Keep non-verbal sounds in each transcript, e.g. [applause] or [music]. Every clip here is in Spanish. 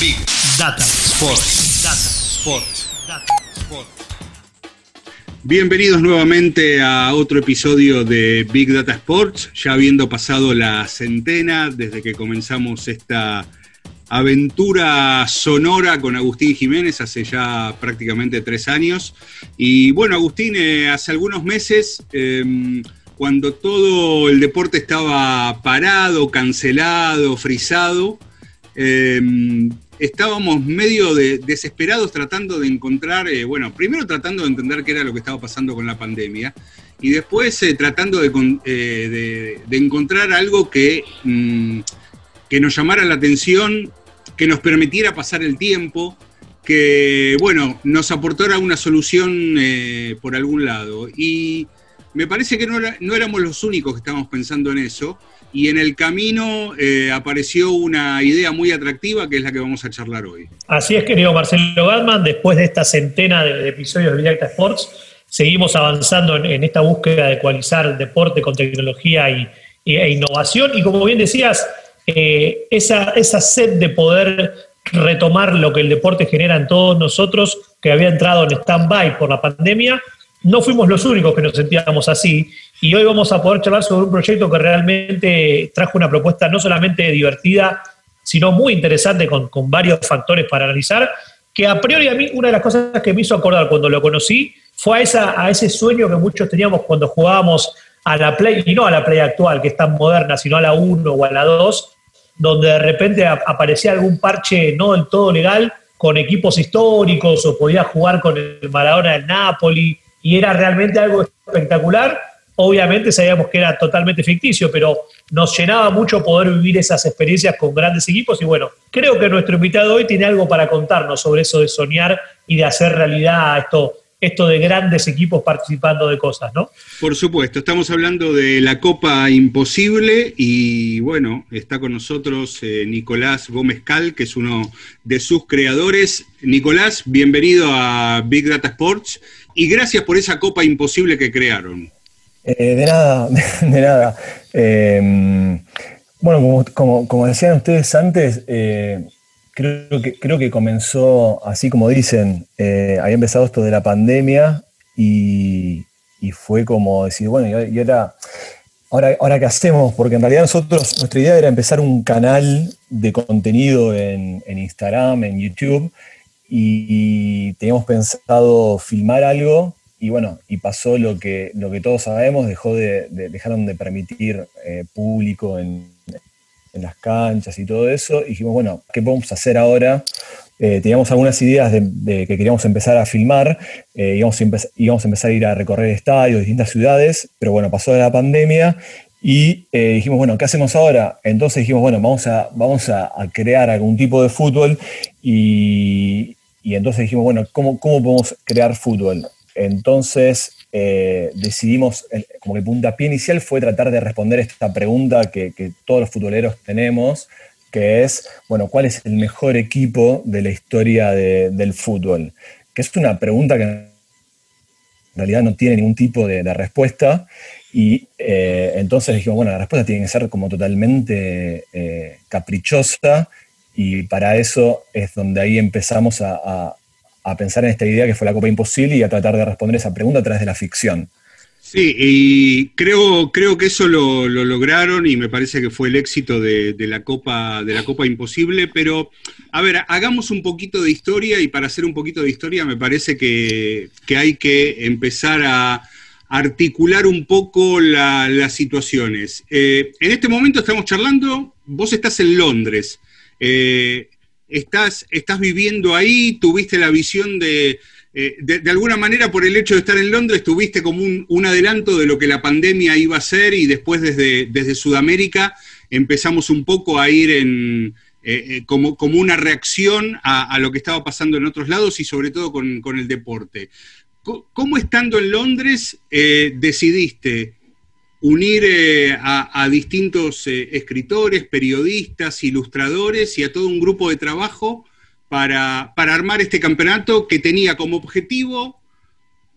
Big Data Sports. Data Sports. Data Sports. Bienvenidos nuevamente a otro episodio de Big Data Sports, ya habiendo pasado la centena desde que comenzamos esta aventura sonora con Agustín Jiménez hace ya prácticamente tres años. Y bueno, Agustín, eh, hace algunos meses, eh, cuando todo el deporte estaba parado, cancelado, frisado, eh, estábamos medio de, desesperados tratando de encontrar, eh, bueno, primero tratando de entender qué era lo que estaba pasando con la pandemia y después eh, tratando de, eh, de, encontrar algo que, mmm, que nos llamara la atención, que nos permitiera pasar el tiempo, que, bueno, nos aportara una solución por algún lado. Y me parece que no, no, éramos los únicos que estábamos pensando en eso. Y en el camino eh, apareció una idea muy atractiva que es la que vamos a charlar hoy. Así es, querido Marcelo Gatman, después de esta centena de episodios de Directa Sports, seguimos avanzando en, esta búsqueda de ecualizar el deporte con tecnología y, e innovación. Y como bien decías, eh, esa, esa sed de poder retomar lo que el deporte genera en todos nosotros, que había entrado en stand-by por la pandemia, no fuimos los únicos que nos sentíamos así. Y hoy vamos a poder charlar sobre un proyecto que realmente trajo una propuesta no solamente divertida, sino muy interesante con, con varios factores para analizar, que a priori a mí una de las cosas que me hizo acordar cuando lo conocí fue a, esa, a ese sueño que muchos teníamos cuando jugábamos a la Play, y no a la Play actual, que es tan moderna, sino a la 1 o a la 2, donde de repente aparecía algún parche no del todo legal con equipos históricos o podía jugar con el Maradona del Napoli y era realmente algo espectacular. Obviamente sabíamos que era totalmente ficticio, pero nos llenaba mucho poder vivir esas experiencias con grandes equipos y bueno, creo que nuestro invitado hoy tiene algo para contarnos sobre eso de soñar y de hacer realidad esto esto de grandes equipos participando de cosas, ¿no? Por supuesto, estamos hablando de la Copa Imposible y bueno, está con nosotros eh, Nicolás Gómez Cal, que es uno de sus creadores. Nicolás, bienvenido a Big Data Sports y gracias por esa Copa Imposible que crearon. Eh, de nada, [laughs] de nada. Eh, bueno, como, como, como, decían ustedes antes, Creo que, creo que comenzó, así como dicen, eh, había empezado esto de la pandemia y, y fue como decir, bueno, y ahora, ahora, ahora qué hacemos, porque en realidad nosotros, nuestra idea era empezar un canal de contenido en, en Instagram, en YouTube, y, y teníamos pensado filmar algo y bueno, y pasó lo que, lo que todos sabemos, dejó de, de dejaron de permitir eh, público en, en las canchas y todo eso, y dijimos, bueno, ¿qué podemos hacer ahora? Eh, teníamos algunas ideas de, que queríamos empezar a filmar, eh, íbamos, a íbamos, a empezar a ir a recorrer estadios, distintas ciudades, pero bueno, pasó la pandemia y dijimos, bueno, ¿qué hacemos ahora? Entonces dijimos, bueno, vamos a, vamos a, a crear algún tipo de fútbol y, y, entonces dijimos, bueno, ¿cómo, ¿cómo podemos crear fútbol? Entonces eh, decidimos, como que el puntapié inicial fue tratar de responder esta pregunta que, todos los futboleros tenemos, que es, bueno, ¿cuál es el mejor equipo de la historia de, del fútbol? Que es una pregunta que en realidad no tiene ningún tipo de, respuesta. Y eh, entonces dijimos, bueno, la respuesta tiene que ser como totalmente eh, caprichosa y para eso es donde ahí empezamos a, a pensar en esta idea que fue la Copa Imposible y a tratar de responder esa pregunta a través de la ficción. Sí, y creo, creo que eso lo, lo lograron y me parece que fue el éxito de, la Copa, de la Copa Imposible, pero a ver, hagamos un poquito de historia y para hacer un poquito de historia me parece que, que hay que empezar a articular un poco la, las situaciones. Eh, en este momento estamos charlando, vos estás en Londres. Eh, estás, viviendo ahí, tuviste la visión de, eh, de, de, alguna manera por el hecho de estar en Londres, tuviste como un, adelanto de lo que la pandemia iba a ser y después desde, desde Sudamérica empezamos un poco a ir en, eh, como, como, una reacción a, lo que estaba pasando en otros lados y sobre todo con, con el deporte. ¿Cómo estando en Londres decidiste unir a, a, distintos escritores, periodistas, ilustradores y a todo un grupo de trabajo para, para armar este campeonato que tenía como objetivo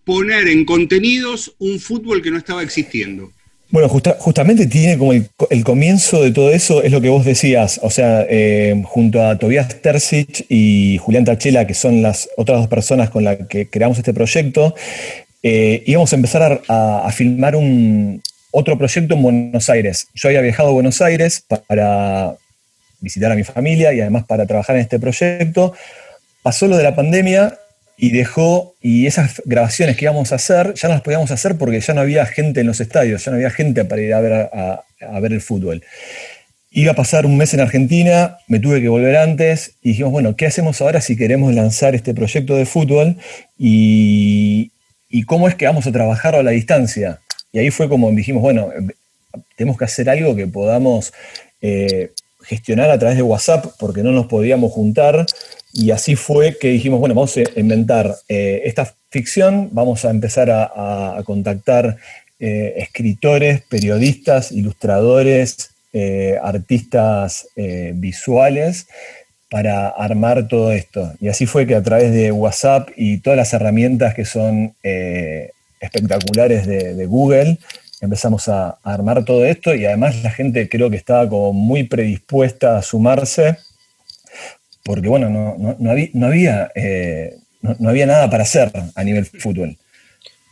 poner en contenidos un fútbol que no estaba existiendo. Bueno, justamente tiene como el, comienzo de todo eso, es lo que vos decías, o sea, eh, junto a Tobias Terzic y Julián Tachela, que son las otras dos personas con las que creamos este proyecto, eh, íbamos a empezar a, filmar un, otro proyecto en Buenos Aires. Yo había viajado a Buenos Aires para visitar a mi familia y además para trabajar en este proyecto. Pasó lo de la pandemia y dejó, y esas grabaciones que íbamos a hacer, ya no las podíamos hacer porque ya no había gente en los estadios, ya no había gente para ir a ver, a, ver el fútbol. Iba a pasar un mes en Argentina, me tuve que volver antes y dijimos, bueno, ¿qué hacemos ahora si queremos lanzar este proyecto de fútbol? Y, cómo es que vamos a trabajar a la distancia. Y ahí fue como dijimos, bueno, tenemos que hacer algo que podamos eh, gestionar a través de WhatsApp porque no nos podíamos juntar y así fue que dijimos, bueno, vamos a inventar eh, esta ficción, vamos a empezar a, contactar eh, escritores, periodistas, ilustradores, eh, artistas visuales para armar todo esto. Y así fue que a través de WhatsApp y todas las herramientas que son espectaculares de, Google, empezamos a, armar todo esto y además la gente creo que estaba como muy predispuesta a sumarse porque bueno, no, había, eh, no, había, nada para hacer a nivel fútbol.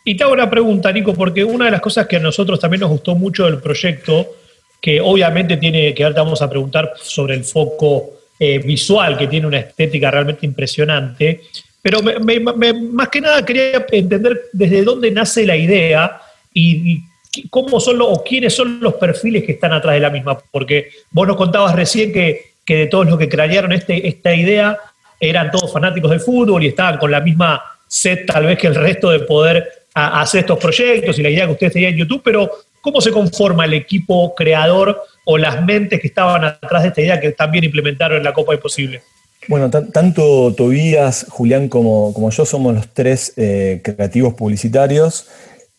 Y te hago una pregunta, Nico, porque una de las cosas que a nosotros también nos gustó mucho del proyecto, que obviamente tiene que ahora vamos a preguntar sobre el foco eh, visual, que tiene una estética realmente impresionante, pero más que nada quería entender desde dónde nace la idea y, cómo son los, o quiénes son los perfiles que están atrás de la misma, porque vos nos contabas recién que que de todos los que crearon este, esta idea eran todos fanáticos del fútbol y estaban con la misma sed tal vez que el resto de poder hacer estos proyectos y la idea que ustedes tenían en YouTube, pero ¿cómo se conforma el equipo creador o las mentes que estaban atrás de esta idea que también implementaron en la Copa Imposible? Bueno, tanto Tobías, Julián como, como, yo somos los tres eh, creativos publicitarios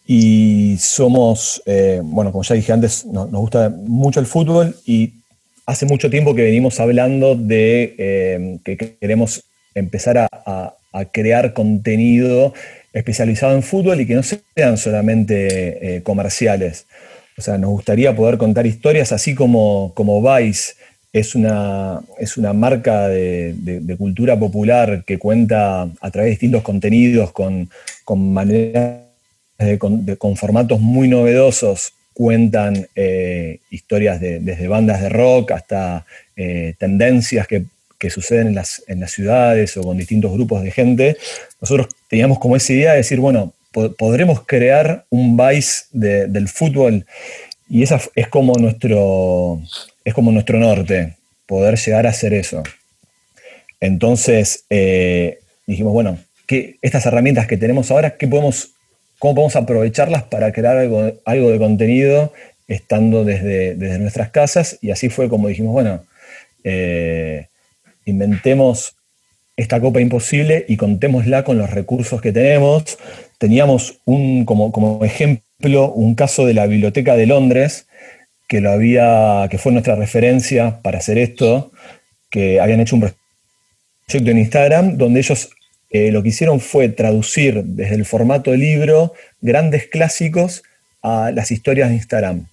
y somos, eh, bueno, como ya dije antes, nos gusta mucho el fútbol y hace mucho tiempo que venimos hablando de eh, que queremos empezar a, crear contenido especializado en fútbol y que no sean solamente comerciales. O sea, nos gustaría poder contar historias así como, como es una, es una marca de, cultura popular que cuenta a través de distintos contenidos con, con maneras, con formatos muy novedosos cuentan eh, historias desde bandas de rock hasta eh, tendencias que, suceden en las, en las, ciudades o con distintos grupos de gente. Nosotros teníamos como esa idea de decir, bueno, podremos crear un vice del fútbol y esa es como nuestro, es como nuestro norte, poder llegar a hacer eso. Entonces eh, dijimos, bueno, que estas herramientas que tenemos ahora, ¿qué podemos cómo podemos aprovecharlas para crear algo, algo de contenido estando desde, desde, nuestras casas. Y así fue como dijimos, bueno, eh, inventemos esta copa imposible y contémosla con los recursos que tenemos. Teníamos un, como, como ejemplo un caso de la Biblioteca de Londres, que, lo había, que fue nuestra referencia para hacer esto, que habían hecho un proyecto en Instagram donde ellos eh, lo que hicieron fue traducir desde el formato libro grandes clásicos a las historias de Instagram.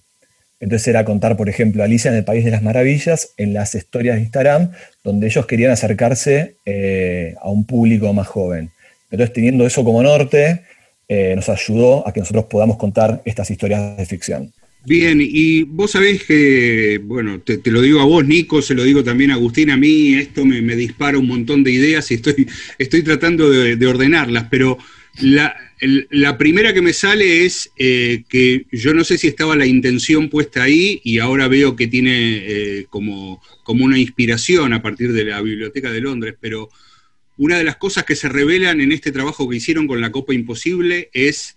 Entonces era contar, por ejemplo, Alicia en el País de las Maravillas en las historias de Instagram, donde ellos querían acercarse eh, a un público más joven. Entonces, teniendo eso como norte, eh, nos ayudó a que nosotros podamos contar estas historias de ficción. Bien, y vos sabés que, bueno, te, lo digo a vos, Nico, se lo digo también a Agustín, a mí esto me, dispara un montón de ideas y estoy, estoy tratando de, ordenarlas, pero la, primera que me sale es eh, que yo no sé si estaba la intención puesta ahí y ahora veo que tiene eh, como, como una inspiración a partir de la Biblioteca de Londres, pero una de las cosas que se revelan en este trabajo que hicieron con la Copa Imposible es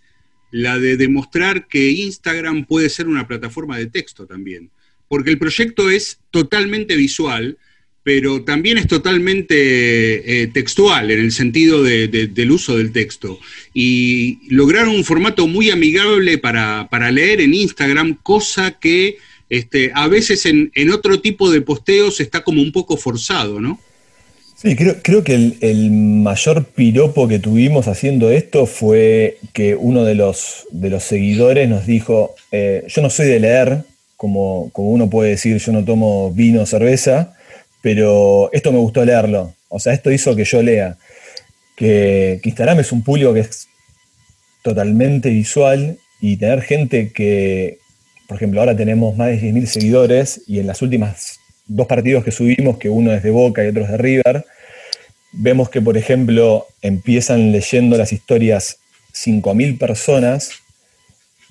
la de demostrar que Instagram puede ser una plataforma de texto también, porque el proyecto es totalmente visual pero también es totalmente eh, textual en el sentido del uso del texto. Y lograron un formato muy amigable para, leer en Instagram, cosa que este, a veces en, otro tipo de posteos está como un poco forzado, ¿no? Sí, creo, que el, mayor piropo que tuvimos haciendo esto fue que uno de los, de los seguidores nos dijo, eh, yo no soy de leer, como, como uno puede decir, yo no tomo vino o cerveza, pero esto me gustó leerlo. O sea, esto hizo que yo lea. Que, Instagram es un público que es totalmente visual y tener gente que, por ejemplo, ahora tenemos más de 10.000 seguidores y en las últimas dos partidos que subimos, que uno es de Boca y otro es de River, vemos que, por ejemplo, empiezan leyendo las historias 5.000 personas,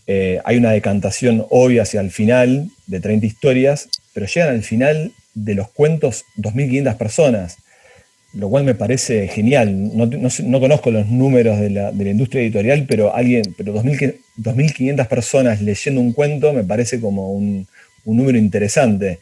eh, hay una decantación obvia hacia el final de 30 historias, pero llegan al final de los cuentos 2.500 personas, lo cual me parece genial. No, conozco los números de la, industria editorial, pero alguien, pero 2.500 personas leyendo un cuento me parece como un, número interesante.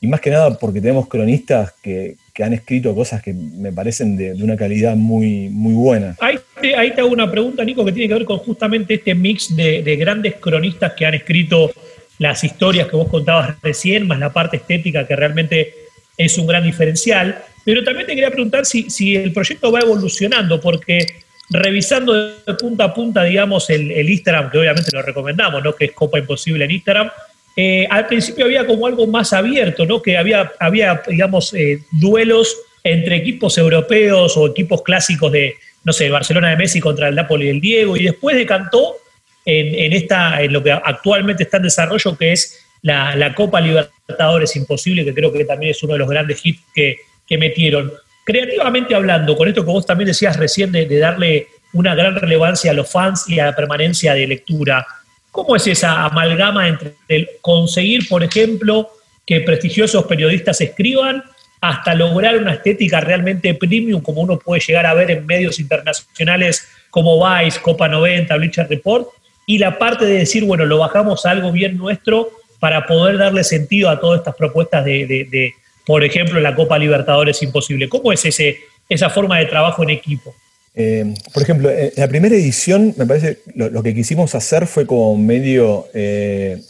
Y más que nada porque tenemos cronistas que, han escrito cosas que me parecen de, una calidad muy, muy buena. Ahí te, ahí te, hago una pregunta, Nico, que tiene que ver con justamente este mix de, de grandes cronistas que han escrito las historias que vos contabas recién, más la parte estética que realmente es un gran diferencial. Pero también te quería preguntar si, si el proyecto va evolucionando, porque revisando de punta a punta, digamos, el, Instagram, que obviamente lo recomendamos, ¿no? que es Copa Imposible en Instagram, eh, al principio había como algo más abierto, ¿no? que había, había digamos, eh, duelos entre equipos europeos o equipos clásicos de, no sé, Barcelona de Messi contra el Napoli del Diego, y después decantó en, esta, en lo que actualmente está en desarrollo, que es la, Copa Libertadores Imposible, que creo que también es uno de los grandes hits que, metieron. Creativamente hablando, con esto que vos también decías recién de, darle una gran relevancia a los fans y a la permanencia de lectura, ¿cómo es esa amalgama entre conseguir, por ejemplo, que prestigiosos periodistas escriban hasta lograr una estética realmente premium como uno puede llegar a ver en medios internacionales como Vice, Copa 90, Bleacher Report, y la parte de decir, bueno, lo bajamos a algo bien nuestro para poder darle sentido a todas estas propuestas de, por ejemplo, la Copa Libertadores Imposible. ¿Cómo es ese, esa forma de trabajo en equipo? Eh, por ejemplo, en la primera edición, me parece, lo, que quisimos hacer fue como medio eh,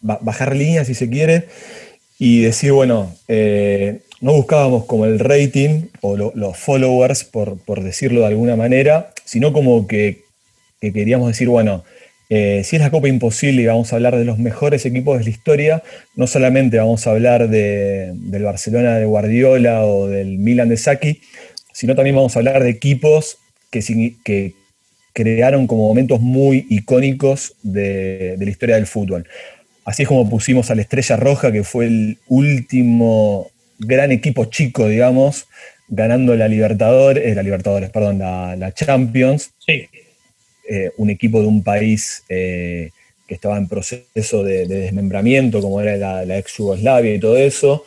bajar líneas, si se quiere, y decir, bueno, eh, no buscábamos como el rating o los followers, por, decirlo de alguna manera, sino como que, que queríamos decir, bueno, eh, si es la Copa Imposible y vamos a hablar de los mejores equipos de la historia, no solamente vamos a hablar del Barcelona de Guardiola o del Milan de Saki, sino también vamos a hablar de equipos que, crearon como momentos muy icónicos de, la historia del fútbol. Así es como pusimos a la Estrella Roja, que fue el último gran equipo chico, digamos, ganando la Libertadores, eh, la Libertadores, perdón, la, la Champions. Sí. Eh, un equipo de un país eh, que estaba en proceso de, desmembramiento, como era la, ex Yugoslavia y todo eso,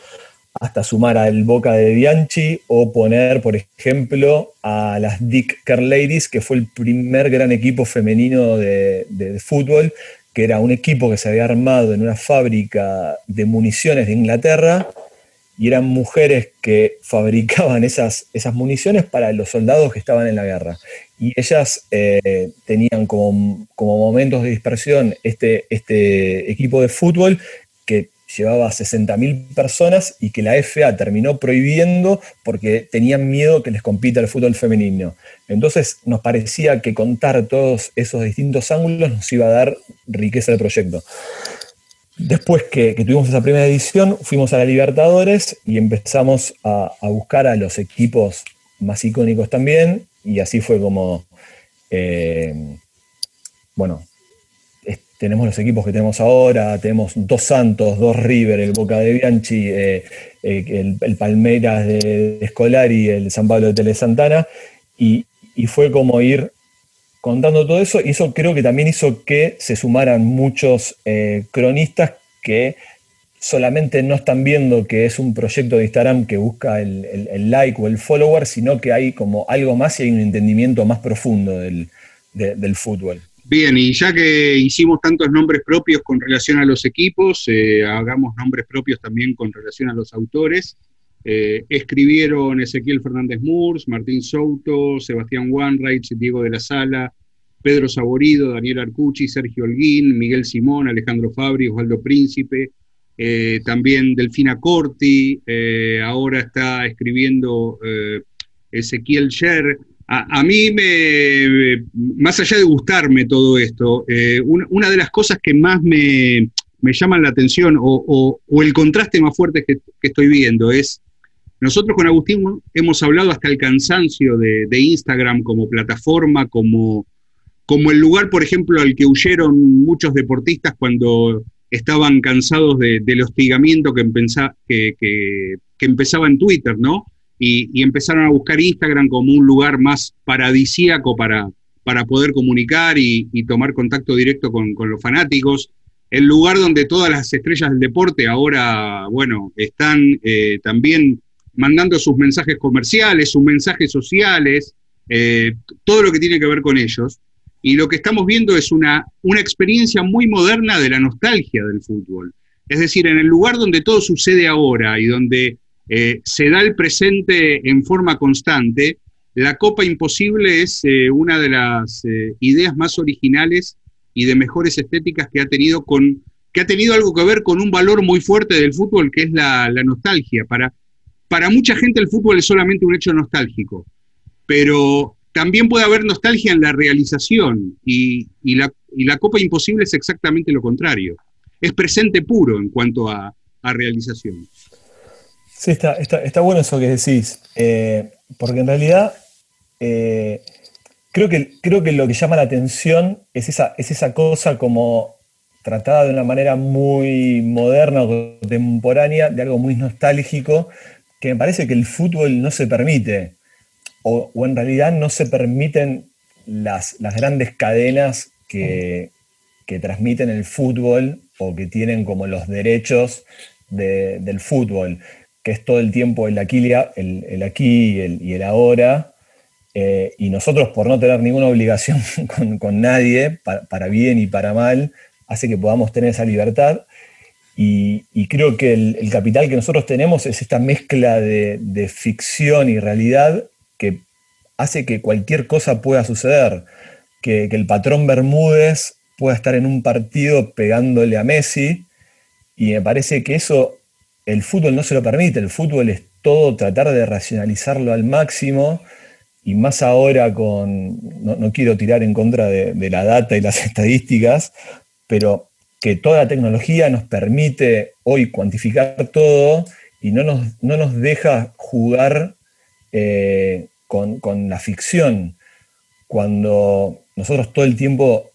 hasta sumar al Boca de Bianchi o poner, por ejemplo, a las Dick Care Ladies, que fue el primer gran equipo femenino de, fútbol, que era un equipo que se había armado en una fábrica de municiones de Inglaterra y eran mujeres que [laughs] fabricaban esas, esas municiones para los soldados que estaban en la guerra. Y ellas eh, tenían como, como, momentos de dispersión este, este equipo de fútbol que llevaba 60.000 personas y que la FA terminó prohibiendo porque tenían miedo que les compita el fútbol femenino. Entonces nos parecía que contar todos esos distintos ángulos nos iba a dar riqueza al proyecto. Después que, tuvimos esa primera edición, fuimos a la Libertadores y empezamos a, buscar a los equipos más icónicos también, y así fue como, eh, bueno, tenemos los equipos que tenemos ahora, tenemos dos Santos, dos River, el Boca de Bianchi, eh, eh, el, Palmeiras de, Escolar y el San Pablo de Tele Santana, y, y fue como ir contando todo eso, y eso creo que también hizo que se sumaran muchos eh, cronistas que solamente no están viendo que es un proyecto de Instagram que busca el, like o el follower, sino que hay como algo más y hay un entendimiento más profundo del, fútbol. Bien, y ya que hicimos tantos nombres propios con relación a los equipos, eh, hagamos nombres propios también con relación a los autores. Eh, escribieron Ezequiel Fernández Murs, Martín Souto, Sebastián Wanreich, Diego de la Sala, Pedro Saborido, Daniel Arcucci, Sergio Holguín, Miguel Simón, Alejandro Fabri, Osvaldo Príncipe, eh, también Delfina Corti, ahora está escribiendo Ezequiel Sher. A, mí, me, más allá de gustarme todo esto, una, de las cosas que más me, llaman la atención o, el contraste más fuerte que estoy viendo es nosotros con Agustín hemos hablado hasta el cansancio de, Instagram como plataforma, como, como el lugar, por ejemplo, al que huyeron muchos deportistas cuando estaban cansados del hostigamiento que, que, empezaba en Twitter, ¿no? Y, empezaron a buscar Instagram como un lugar más paradisíaco para, para poder comunicar y, tomar contacto directo con, los fanáticos. El lugar donde todas las estrellas del deporte ahora, bueno, están eh, también mandando sus mensajes comerciales, sus mensajes sociales, eh, todo lo que tiene que ver con ellos. Y lo que estamos viendo es una, una experiencia muy moderna de la nostalgia del fútbol. Es decir, en el lugar donde todo sucede ahora y donde eh, se da el presente en forma constante, la Copa Imposible es eh, una de las ideas más originales y de mejores estéticas que ha tenido que ha tenido algo que ver con un valor muy fuerte del fútbol, que es la, la nostalgia. Para, para mucha gente el fútbol es solamente un hecho nostálgico, pero también puede haber nostalgia en la realización y, la, Copa Imposible es exactamente lo contrario. Es presente puro en cuanto a, realización. Sí, está, está, bueno eso que decís, eh, porque en realidad eh, creo, que, creo que lo que llama la atención es esa, es esa cosa como tratada de una manera muy moderna o contemporánea, de algo muy nostálgico, que me parece que el fútbol no se permite, o, en realidad no se permiten las, las grandes cadenas que, transmiten el fútbol o que tienen como los derechos del fútbol, que es todo el tiempo el aquí, el, aquí y el, ahora. Eh, y nosotros, por no tener ninguna obligación [laughs] con, nadie, para, bien y para mal, hace que podamos tener esa libertad. Y, creo que el, capital que nosotros tenemos es esta mezcla de, ficción y realidad que hace que cualquier cosa pueda suceder. Que, el patrón Bermúdez pueda estar en un partido pegándole a Messi. Y me parece que eso el fútbol no se lo permite. El fútbol es todo tratar de racionalizarlo al máximo. Y más ahora con, no, quiero tirar en contra de la data y las [laughs] estadísticas, pero que toda la tecnología nos permite hoy cuantificar todo y no nos, no nos deja jugar eh, con, la ficción. Cuando nosotros todo el tiempo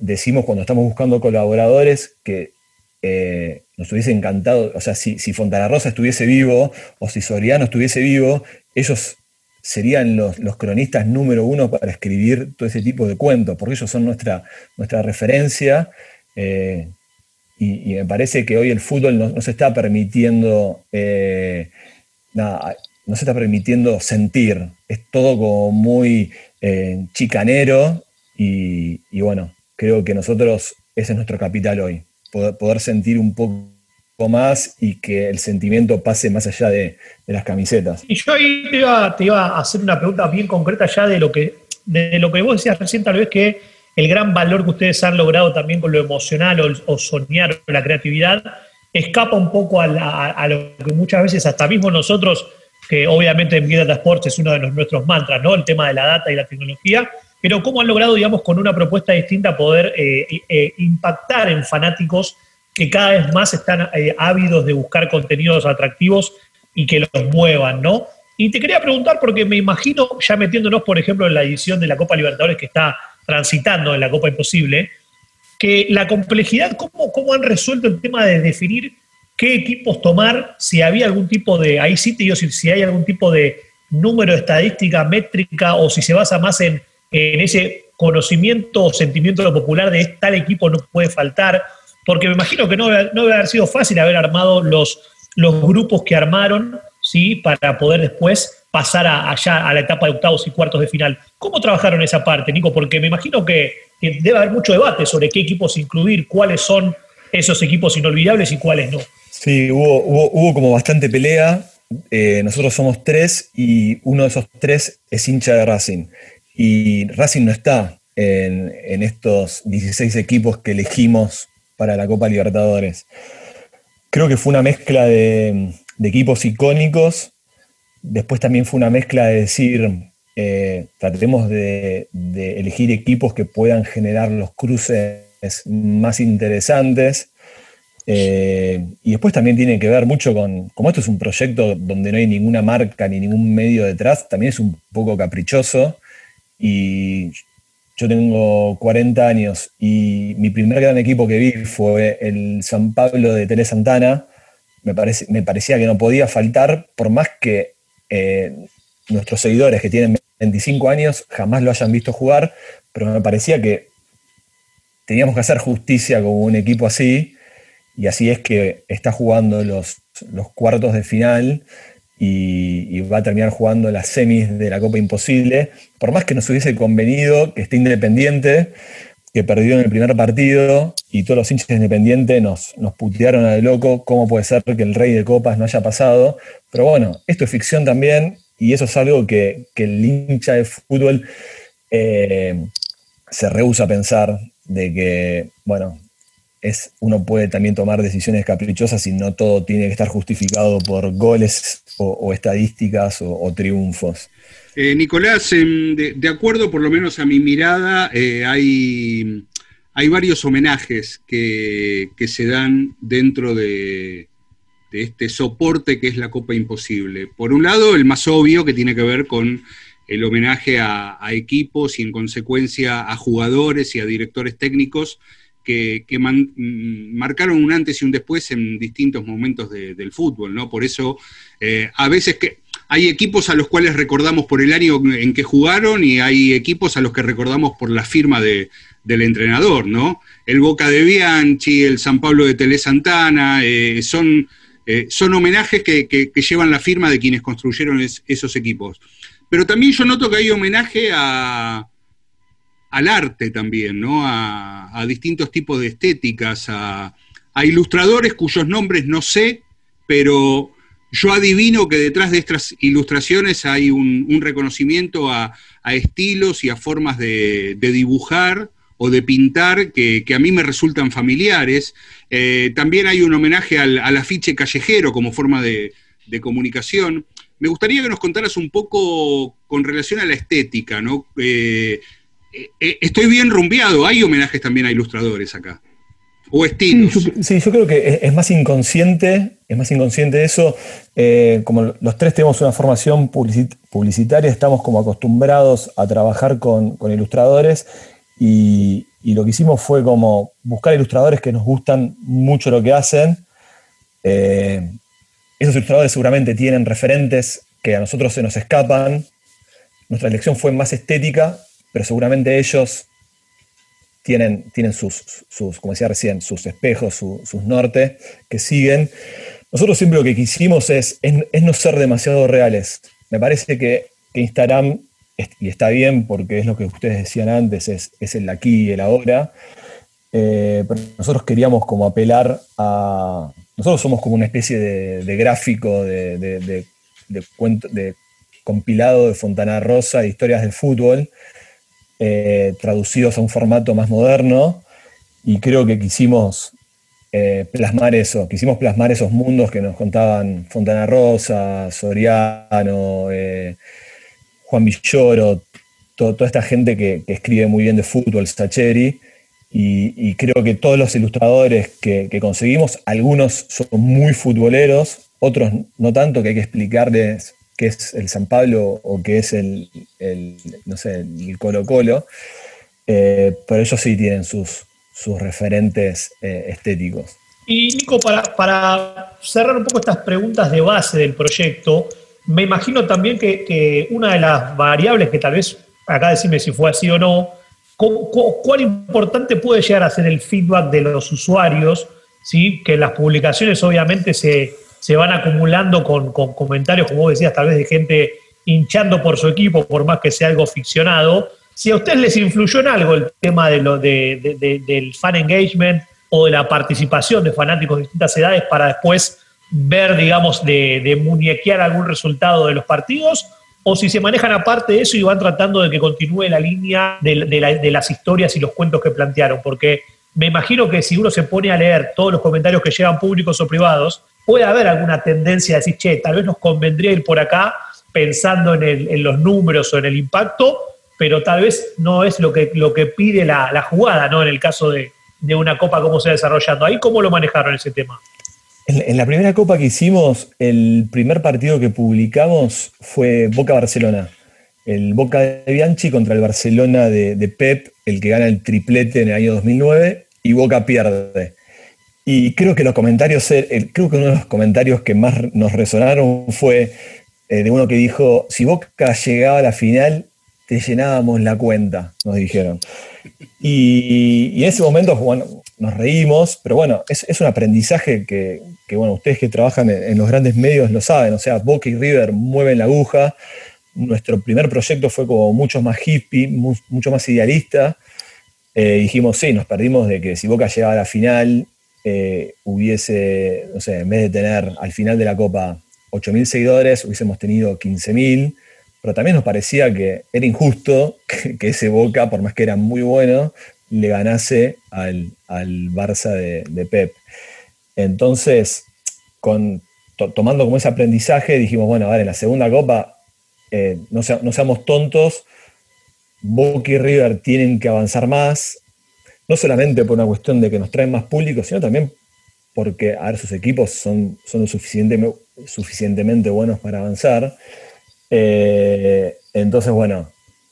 decimos cuando estamos buscando colaboradores que eh, nos hubiese encantado, o sea, si, si estuviese vivo o si Soriano estuviese vivo, ellos serían los, cronistas número uno para escribir todo ese tipo de cuentos, porque ellos son nuestra, nuestra referencia eh, y, me parece que hoy el fútbol no, se está permitiendo eh, no se está permitiendo sentir. Es todo como muy chicanero y, bueno, creo que nosotros, ese es nuestro capital hoy, poder, sentir un poco más y que el sentimiento pase más allá de, las camisetas. Y yo ahí te iba, a hacer una pregunta bien concreta ya de lo que, de lo que vos decías recién, tal vez que el gran valor que ustedes han logrado también con lo emocional o, soñar o la creatividad escapa un poco a, lo que muchas veces hasta mismo nosotros, que obviamente en Vida Sports es uno de nuestros mantras, ¿no? El tema de la data y la tecnología, pero cómo han logrado, digamos, con una propuesta distinta poder eh, eh, impactar en fanáticos que cada vez más están eh, ávidos de buscar contenidos atractivos y que los muevan, ¿no? Y te quería preguntar, porque me imagino, ya metiéndonos, por ejemplo, en la edición de la Copa Libertadores que está transitando en la Copa Imposible, que la complejidad, ¿cómo, cómo han resuelto el tema de definir qué equipos tomar, si había algún tipo de, ahí sí te digo, si, hay algún tipo de número estadística, métrica, o si se basa más en, ese conocimiento o sentimiento popular de tal equipo no puede faltar, porque me imagino que no, debe haber sido fácil haber armado los, grupos que armaron, ¿sí? Para poder después pasar allá a la etapa de octavos y cuartos de final. ¿Cómo trabajaron esa parte, Nico? Porque me imagino que, debe haber mucho debate sobre qué equipos incluir, cuáles son esos equipos inolvidables y cuáles no. Sí, hubo, hubo, como bastante pelea eh, nosotros somos tres y uno de esos tres es hincha de Racing. Y Racing no está en, estos 16 equipos que elegimos para la Copa Libertadores. Creo que fue una mezcla de, equipos icónicos. Después también fue una mezcla de decir, eh, tratemos de, elegir equipos que puedan generar los cruces más interesantes. Eh, y después también tiene que ver mucho con, como esto es un proyecto donde no hay ninguna marca ni ningún medio detrás, también es un poco caprichoso. Y yo tengo 40 años y mi primer gran equipo que vi fue el San Pablo de Tele Santana. Me, parece, me parecía que no podía faltar, por más que eh, nuestros seguidores que tienen 25 años jamás lo hayan visto jugar, pero me parecía que teníamos que hacer justicia con un equipo así, y así es que está jugando los, los cuartos de final y, va a terminar jugando las semis de la Copa Imposible, por más que nos hubiese convenido que esté independiente, que perdió en el primer partido y todos los hinchas independientes nos, nos putearon a de loco, cómo puede ser que el rey de copas no haya pasado, pero bueno, esto es ficción también y eso es algo que, el hincha de fútbol eh, se rehúsa a pensar de que, bueno, es, uno puede también tomar decisiones caprichosas y no todo tiene que estar justificado por goles o, estadísticas o, triunfos. Eh, Nicolás, de, acuerdo por lo menos a mi mirada, eh, hay, hay varios homenajes que, se dan dentro de, este soporte que es la Copa Imposible. Por un lado, el más obvio que tiene que ver con el homenaje a equipos y en consecuencia a jugadores y a directores técnicos que, mm, marcaron un antes y un después en distintos momentos del fútbol, ¿no? Por eso, eh, a veces que hay equipos a los cuales recordamos por el año en que jugaron y hay equipos a los que recordamos por la firma del entrenador, ¿no? El Boca de Bianchi, el San Pablo de Tele Santana, eh, son, eh, son homenajes que, llevan la firma de quienes construyeron esos equipos. Pero también yo noto que hay homenaje a, al arte también, ¿no? A, distintos tipos de estéticas, a, ilustradores cuyos nombres no sé, pero yo adivino que detrás de estas ilustraciones hay un, reconocimiento a, estilos y a formas de, dibujar o de pintar que, a mí me resultan familiares. Eh, también hay un homenaje al, afiche callejero como forma de, comunicación. Me gustaría que nos contaras un poco con relación a la estética, ¿no? Eh, estoy bien rumbeado, hay homenajes también a ilustradores acá. O estilos. Sí, yo, creo que es, más inconsciente, es más inconsciente eso. Eh, como los tres tenemos una formación publicitaria, estamos como acostumbrados a trabajar con, ilustradores y, lo que hicimos fue como buscar ilustradores que nos gustan mucho lo que hacen. esos ilustradores seguramente tienen referentes que a nosotros se nos escapan. Nuestra elección fue más estética pero seguramente ellos tienen, tienen sus, sus, como decía recién, sus espejos, sus norte que siguen. Nosotros siempre lo que quisimos es, es, no ser demasiado reales. Me parece que, Instagram, y está bien porque es lo que ustedes decían antes, es, es el aquí y el ahora, eh, pero nosotros queríamos como apelar a... Nosotros somos como una especie de, gráfico, de, de, de compilado de Fontana Rosa, de historias del fútbol, eh, traducidos a un formato más moderno y creo que quisimos eh, plasmar eso, quisimos plasmar esos mundos que nos contaban Fontana Rosa, Soriano, eh, Juan Villoro, toda esta gente que, escribe muy bien de fútbol, Stacheri, y, creo que todos los ilustradores que, conseguimos, algunos son muy futboleros, otros no tanto, que hay que explicarles que es el San Pablo o que es el, no sé, el Colo Colo, eh, pero ellos sí tienen sus, sus referentes eh, estéticos. Y Nico, para, para, cerrar un poco estas preguntas de base del proyecto, me imagino también que, una de las variables que tal vez, acá decime si fue así o no, cuán importante puede llegar a ser el feedback de los usuarios, ¿sí? que las publicaciones obviamente se, se van acumulando con, comentarios, como vos decías, tal vez de gente hinchando por su equipo, por más que sea algo ficcionado. Si a ustedes les influyó en algo el tema de lo del fan engagement o de la participación de fanáticos de distintas edades para después ver, digamos, de, muñequear algún resultado de los partidos, o si se manejan aparte de eso y van tratando de que continúe la línea de, las historias y los cuentos que plantearon, porque me imagino que si uno se pone a leer todos los comentarios que llegan públicos o privados, puede haber alguna tendencia a decir, che, tal vez nos convendría ir por acá pensando en, los números o en el impacto, pero tal vez no es lo que, lo que pide la, jugada, ¿no? En el caso de, de una copa, cómo se va desarrollando. ¿Ahí cómo lo manejaron ese tema? En, la primera copa que hicimos, el primer partido que publicamos fue Boca-Barcelona. El Boca de Bianchi contra el Barcelona de, Pep, el que gana el triplete en el año 2009, y Boca pierde. Y creo que los comentarios, creo que uno de los comentarios que más nos resonaron fue eh, de uno que dijo, si Boca llegaba a la final, te llenábamos la cuenta, nos dijeron. Y, en ese momento, bueno, nos reímos, pero bueno, es, un aprendizaje que, bueno, ustedes que trabajan en, los grandes medios lo saben, o sea, Boca y River mueven la aguja. Nuestro primer proyecto fue como mucho más hippie, mucho más idealista. Eh, dijimos, sí, nos perdimos de que si Boca llegaba a la final, eh, hubiese, no sé, en vez de tener al final de la Copa 8.000 seguidores, hubiésemos tenido 15.000, pero también nos parecía que era injusto [laughs] que ese Boca, por más que era muy bueno, le ganase al, Barça de, Pep. Entonces, con, tomando como ese aprendizaje, dijimos, bueno, a ver, en la segunda copa, eh, no, seamos tontos, Boca y River tienen que avanzar más, no solamente por una cuestión de que nos traen más público, sino también porque a sus equipos son, son lo suficientemente buenos para avanzar. Eh, entonces, bueno,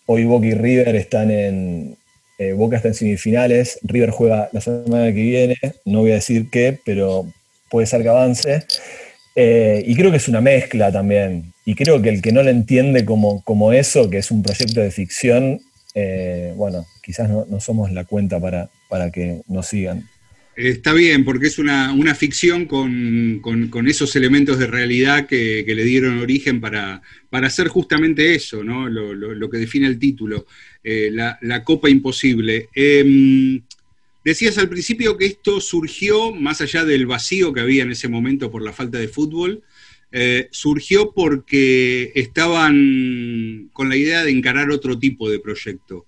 hoy Boca y River están en, eh, Boca está en semifinales, River juega la semana que viene, no voy a decir qué, pero puede ser que avance. Eh, y creo que es una mezcla también. Y creo que el que no lo entiende como, como eso, que es un proyecto de ficción, eh, bueno, quizás no, somos la cuenta para, para que nos sigan. Está bien, porque es una, ficción con, esos elementos de realidad que, le dieron origen para, para, hacer justamente eso, ¿no? lo, que define el título, eh, la, Copa Imposible. Em, decías al principio que esto surgió, más allá del vacío que había en ese momento por la falta de fútbol, eh, surgió porque estaban con la idea de encarar otro tipo de proyecto.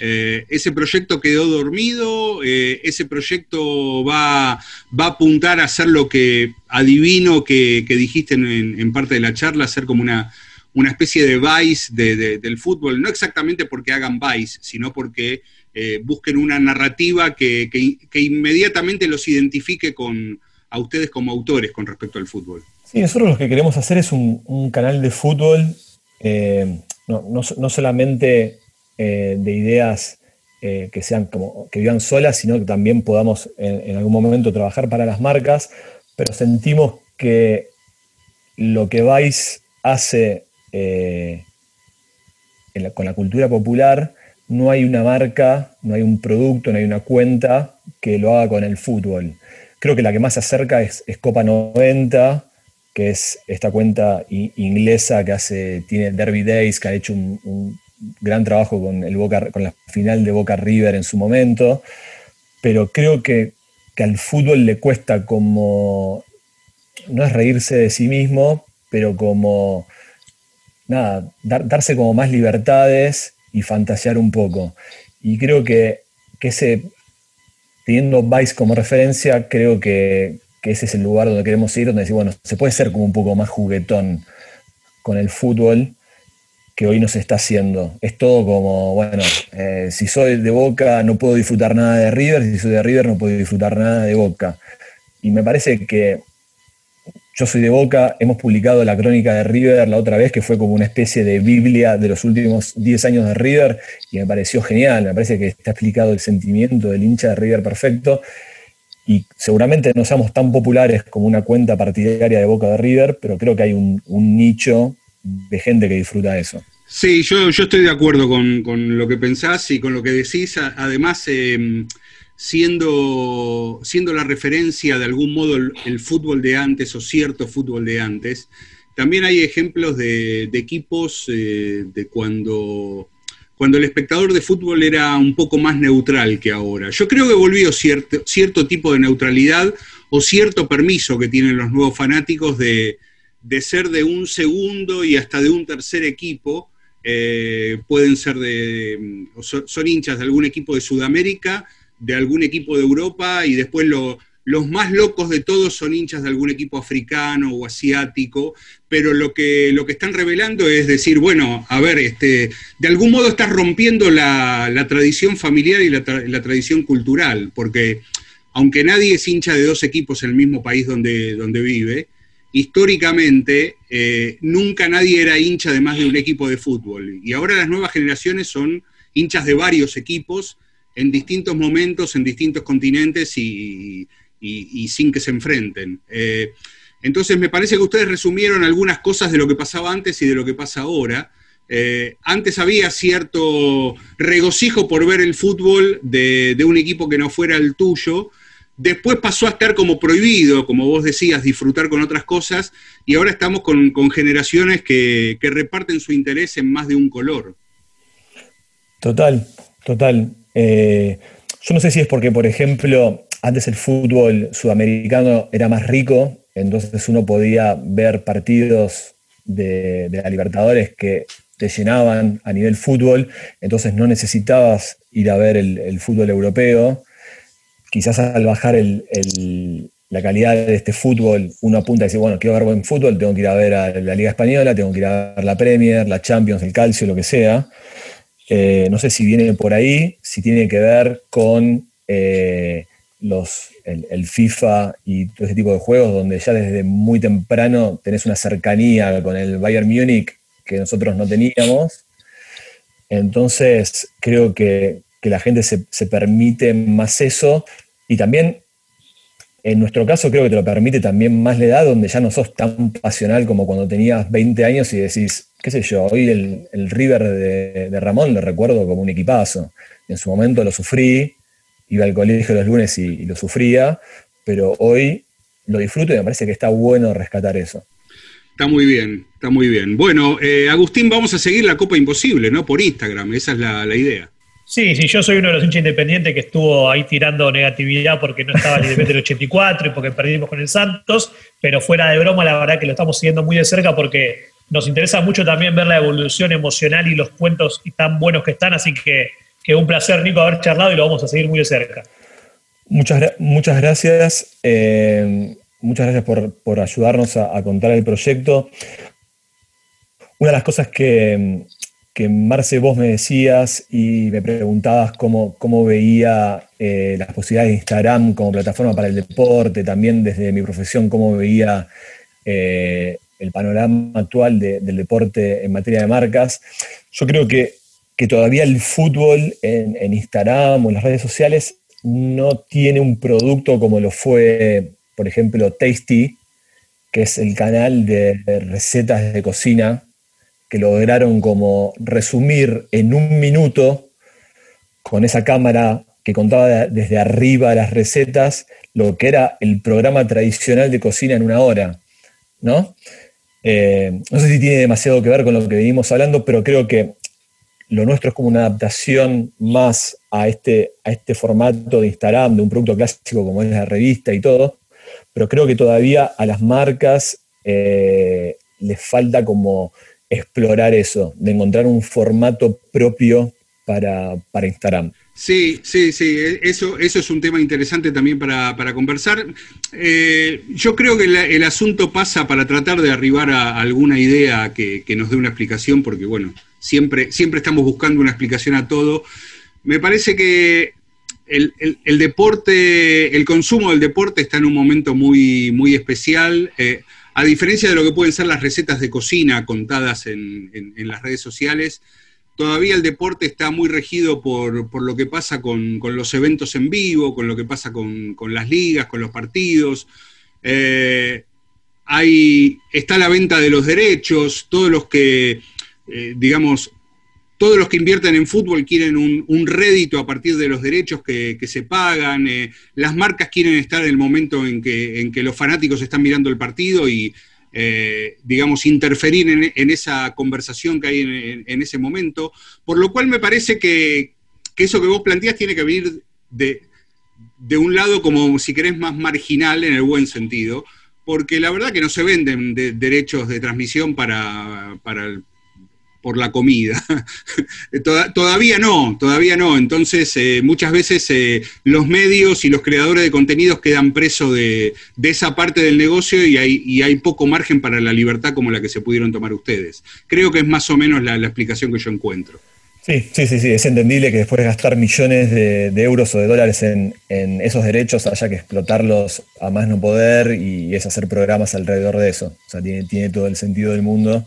Eh, ese proyecto quedó dormido, eh, ese proyecto va, va, a apuntar a hacer lo que adivino que, dijiste en, parte de la charla, hacer como una, una especie de vice del fútbol, no exactamente porque hagan vice, sino porque busquen una narrativa que, inmediatamente los identifique con, a ustedes como autores con respecto al fútbol. Sí, nosotros lo que queremos hacer es un, canal de fútbol, no, no solamente eh, de ideas eh, que sean como que vivan solas, sino que también podamos en, algún momento trabajar para las marcas, pero sentimos que lo que Vice hace eh, con la cultura popular, no hay una marca, no hay un producto, no hay una cuenta que lo haga con el fútbol. Creo que la que más se acerca es, Copa 90, que es esta cuenta inglesa que hace, tiene Derby Days, que ha hecho un gran trabajo con, el Boca, con la final de Boca River en su momento, pero creo que, al fútbol le cuesta como, no es reírse de sí mismo, pero como, nada, darse como más libertades y fantasear un poco. Y creo que, que ese, teniendo Vice como referencia, creo que, que ese es el lugar donde queremos ir, donde decir, bueno, se puede ser como un poco más juguetón con el fútbol que hoy no se está haciendo. Es todo como, bueno, eh, si soy de Boca no puedo disfrutar nada de River, si soy de River no puedo disfrutar nada de Boca. Y me parece que yo soy de Boca, hemos publicado la crónica de River la otra vez, que fue como una especie de Biblia de los últimos 10 años de River, y me pareció genial, me parece que está explicado el sentimiento del hincha de River perfecto, y seguramente no seamos tan populares como una cuenta partidaria de Boca de River, pero creo que hay un, nicho de gente que disfruta eso. Sí, yo, yo estoy de acuerdo con, lo que pensás y con lo que decís. Además, em, siendo, siendo la referencia de algún modo el, fútbol de antes o cierto fútbol de antes, también hay ejemplos de, equipos eh, de cuando, cuando el espectador de fútbol era un poco más neutral que ahora. Yo creo que volvió cierto, cierto tipo de neutralidad o cierto permiso que tienen los nuevos fanáticos de, ser de un segundo y hasta de un tercer equipo. Eh, pueden ser de, son, hinchas de algún equipo de Sudamérica, de algún equipo de Europa y después lo, los más locos de todos son hinchas de algún equipo africano o asiático, pero lo que, lo que están revelando es decir, bueno, a ver, este, de algún modo estás rompiendo la, tradición familiar y la, tradición cultural, porque aunque nadie es hincha de dos equipos en el mismo país donde, donde vive, históricamente eh, nunca nadie era hincha de más de un equipo de fútbol. Y ahora las nuevas generaciones son hinchas de varios equipos en distintos momentos, en distintos continentes y, y, sin que se enfrenten. Eh, entonces me parece que ustedes resumieron algunas cosas de lo que pasaba antes y de lo que pasa ahora. Eh, antes había cierto regocijo por ver el fútbol de, un equipo que no fuera el tuyo. Después pasó a estar como prohibido, como vos decías, disfrutar con otras cosas. Y ahora estamos con, generaciones que, reparten su interés en más de un color. Total, total. Eh, yo no sé si es porque, por ejemplo, antes el fútbol sudamericano era más rico, entonces uno podía ver partidos de, la Libertadores que te llenaban a nivel fútbol, entonces no necesitabas ir a ver el, fútbol europeo. Quizás al bajar la calidad de este fútbol, uno apunta y dice, bueno, quiero ver buen fútbol, tengo que ir a ver a la Liga Española, tengo que ir a ver la Premier, la Champions, el Calcio, lo que sea. Eh, no sé si viene por ahí, si tiene que ver con eh, los, el, FIFA y todo ese tipo de juegos, donde ya desde muy temprano tenés una cercanía con el Bayern Múnich que nosotros no teníamos. Entonces, creo que, la gente se, permite más eso y también, en nuestro caso, creo que te lo permite también más la edad, donde ya no sos tan pasional como cuando tenías 20 años y decís, qué sé yo, hoy el, River de, de Ramón lo recuerdo como un equipazo. En su momento lo sufrí, iba al colegio los lunes y, lo sufría, pero hoy lo disfruto y me parece que está bueno rescatar eso. Está muy bien, está muy bien. Bueno, eh, Agustín, vamos a seguir la Copa Imposible, ¿no? Por Instagram, esa es la, idea. Sí, sí, yo soy uno de los hinchas independientes que estuvo ahí tirando negatividad porque no estaba el del 84 y porque perdimos con el Santos, pero fuera de broma, la verdad que lo estamos siguiendo muy de cerca porque nos interesa mucho también ver la evolución emocional y los cuentos tan buenos que están, así que que un placer, Nico, haber charlado y lo vamos a seguir muy de cerca. Muchas, muchas gracias. Eh, muchas gracias por, ayudarnos a, contar el proyecto. Una de las cosas que, que Marce, vos me decías y me preguntabas cómo, cómo veía eh, las posibilidades de Instagram como plataforma para el deporte, también desde mi profesión, cómo veía eh, el panorama actual del deporte en materia de marcas. Yo creo que que todavía el fútbol en, Instagram o en las redes sociales no tiene un producto como lo fue, por ejemplo, Tasty, que es el canal de recetas de cocina, que lograron como resumir en un minuto con esa cámara que contaba desde arriba las recetas lo que era el programa tradicional de cocina en una hora, ¿no? Eh, no sé si tiene demasiado que ver con lo que venimos hablando, pero creo que lo nuestro es como una adaptación más a este, a este formato de Instagram, de un producto clásico como es la revista y todo, pero creo que todavía a las marcas eh, les falta como explorar eso, de encontrar un formato propio para, Instagram. Sí, sí, sí, eso, eso es un tema interesante también para, conversar. Eh, yo creo que el asunto pasa para tratar de arribar a alguna idea que, que nos dé una explicación, porque bueno, siempre, siempre estamos buscando una explicación a todo. Me parece que el, deporte, el consumo del deporte está en un momento muy, muy especial. Eh, a diferencia de lo que pueden ser las recetas de cocina contadas en, las redes sociales, todavía el deporte está muy regido por, lo que pasa con, los eventos en vivo, con lo que pasa con, las ligas, con los partidos. Eh, hay, está la venta de los derechos, todos los que eh, digamos, todos los que invierten en fútbol quieren un, rédito a partir de los derechos que, se pagan, eh, las marcas quieren estar en el momento en que, en que los fanáticos están mirando el partido y, eh, digamos, interferir en, esa conversación que hay en, ese momento, por lo cual me parece que, eso que vos planteás tiene que venir de, de un lado como, si querés, más marginal en el buen sentido, porque la verdad que no se venden derechos de transmisión para, por la comida. [laughs] todavía no, todavía no. Entonces, eh, muchas veces eh, los medios y los creadores de contenidos quedan presos de, esa parte del negocio y hay, hay, poco margen para la libertad como la que se pudieron tomar ustedes. Creo que es más o menos la explicación que yo encuentro. Sí, sí, sí, sí, es entendible que después de gastar millones de, euros o de dólares en, esos derechos haya que explotarlos a más no poder y es hacer programas alrededor de eso. O sea, tiene, tiene todo el sentido del mundo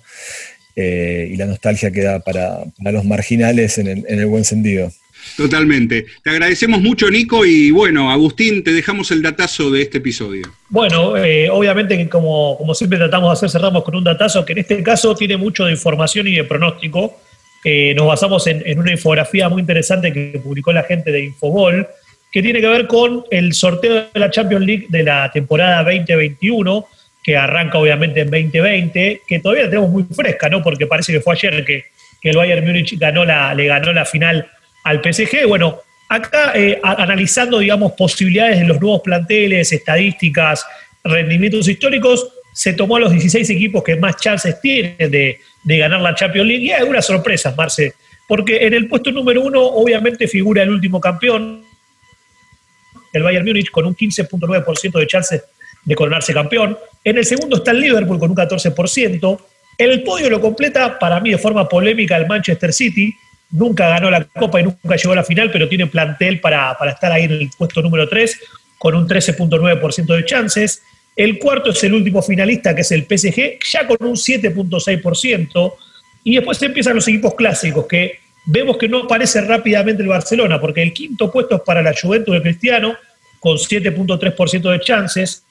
eh, y la nostalgia queda para, los marginales en el, buen sentido. Totalmente. Te agradecemos mucho, Nico, y bueno, Agustín, te dejamos el datazo de este episodio. Bueno, eh, obviamente, como, como siempre tratamos de hacer, cerramos con un datazo que en este caso tiene mucho de información y de pronóstico eh, nos basamos en, una infografía muy interesante que publicó la gente de Infobol, que tiene que ver con el sorteo de la Champions League de la temporada 2021, que arranca obviamente en 2020, que todavía la tenemos muy fresca, ¿no? Porque parece que fue ayer que, el Bayern Múnich ganó la, le ganó la final al PSG. Bueno, acá eh, analizando, digamos, posibilidades de los nuevos planteles, estadísticas, rendimientos históricos, se tomó a los 16 equipos que más chances tienen de, ganar la Champions League. Y hay algunas sorpresas, Marce, porque en el puesto número uno obviamente figura el último campeón, el Bayern Múnich, con un 15.9% de chances de coronarse campeón. En el segundo está el Liverpool con un 14%. El podio lo completa, para mí de forma polémica, el Manchester City. Nunca ganó la Copa y nunca llegó a la final, pero tiene plantel para, para estar ahí en el puesto número 3, con un 13.9% de chances. El cuarto es el último finalista, que es el PSG, ya con un 7.6%. Y después empiezan los equipos clásicos, que vemos que no aparece rápidamente el Barcelona, porque el quinto puesto es para la Juventus de Cristiano, con 7.3% de chances.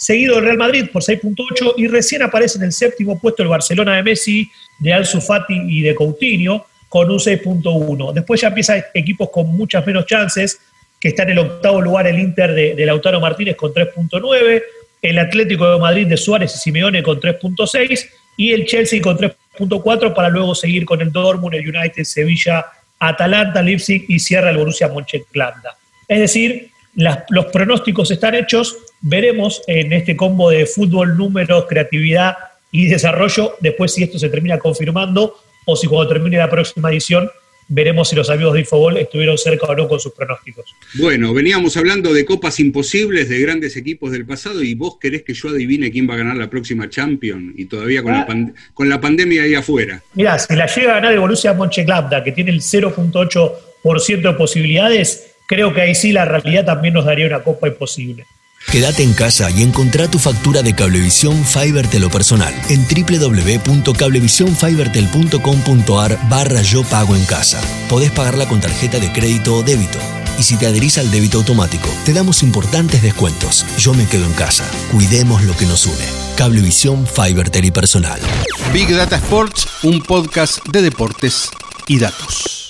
Seguido el Real Madrid por 6.8% y recién aparece en el séptimo puesto el Barcelona de Messi, de Ansu Fati y de Coutinho, con un 6.1%. Después ya empiezan equipos con muchas menos chances, que está en el octavo lugar el Inter de, Lautaro Martínez con 3.9%, el Atlético de Madrid de Suárez y Simeone con 3.6 y el Chelsea con 3.4 para luego seguir con el Dortmund, el United, Sevilla, Atalanta, Leipzig y cierra el Borussia Mönchengladbach. Es decir, los pronósticos están hechos, veremos en este combo de fútbol, números, creatividad y desarrollo, después si esto se termina confirmando o si cuando termine la próxima edición veremos si los amigos de Infobol estuvieron cerca o no con sus pronósticos. Bueno, veníamos hablando de copas imposibles de grandes equipos del pasado y vos querés que yo adivine quién va a ganar la próxima Champions y todavía con, la, ah. con la pandemia ahí afuera. Mirá, si la llega a ganar el Borussia Mönchengladbach, que tiene el 0.8% de posibilidades, creo que ahí sí la realidad también nos daría una copa imposible. Quédate en casa y encontrá tu factura de Cablevisión Fibertel personal en www.cablevisionfibertel.com.ar barra yo pago en casa. Podés pagarla con tarjeta de crédito o débito. Y si te adherís al débito automático, te damos importantes descuentos. Yo me quedo en casa. Cuidemos lo que nos une. Cablevisión Fibertel y personal. Big Data Sports, un podcast de deportes y datos.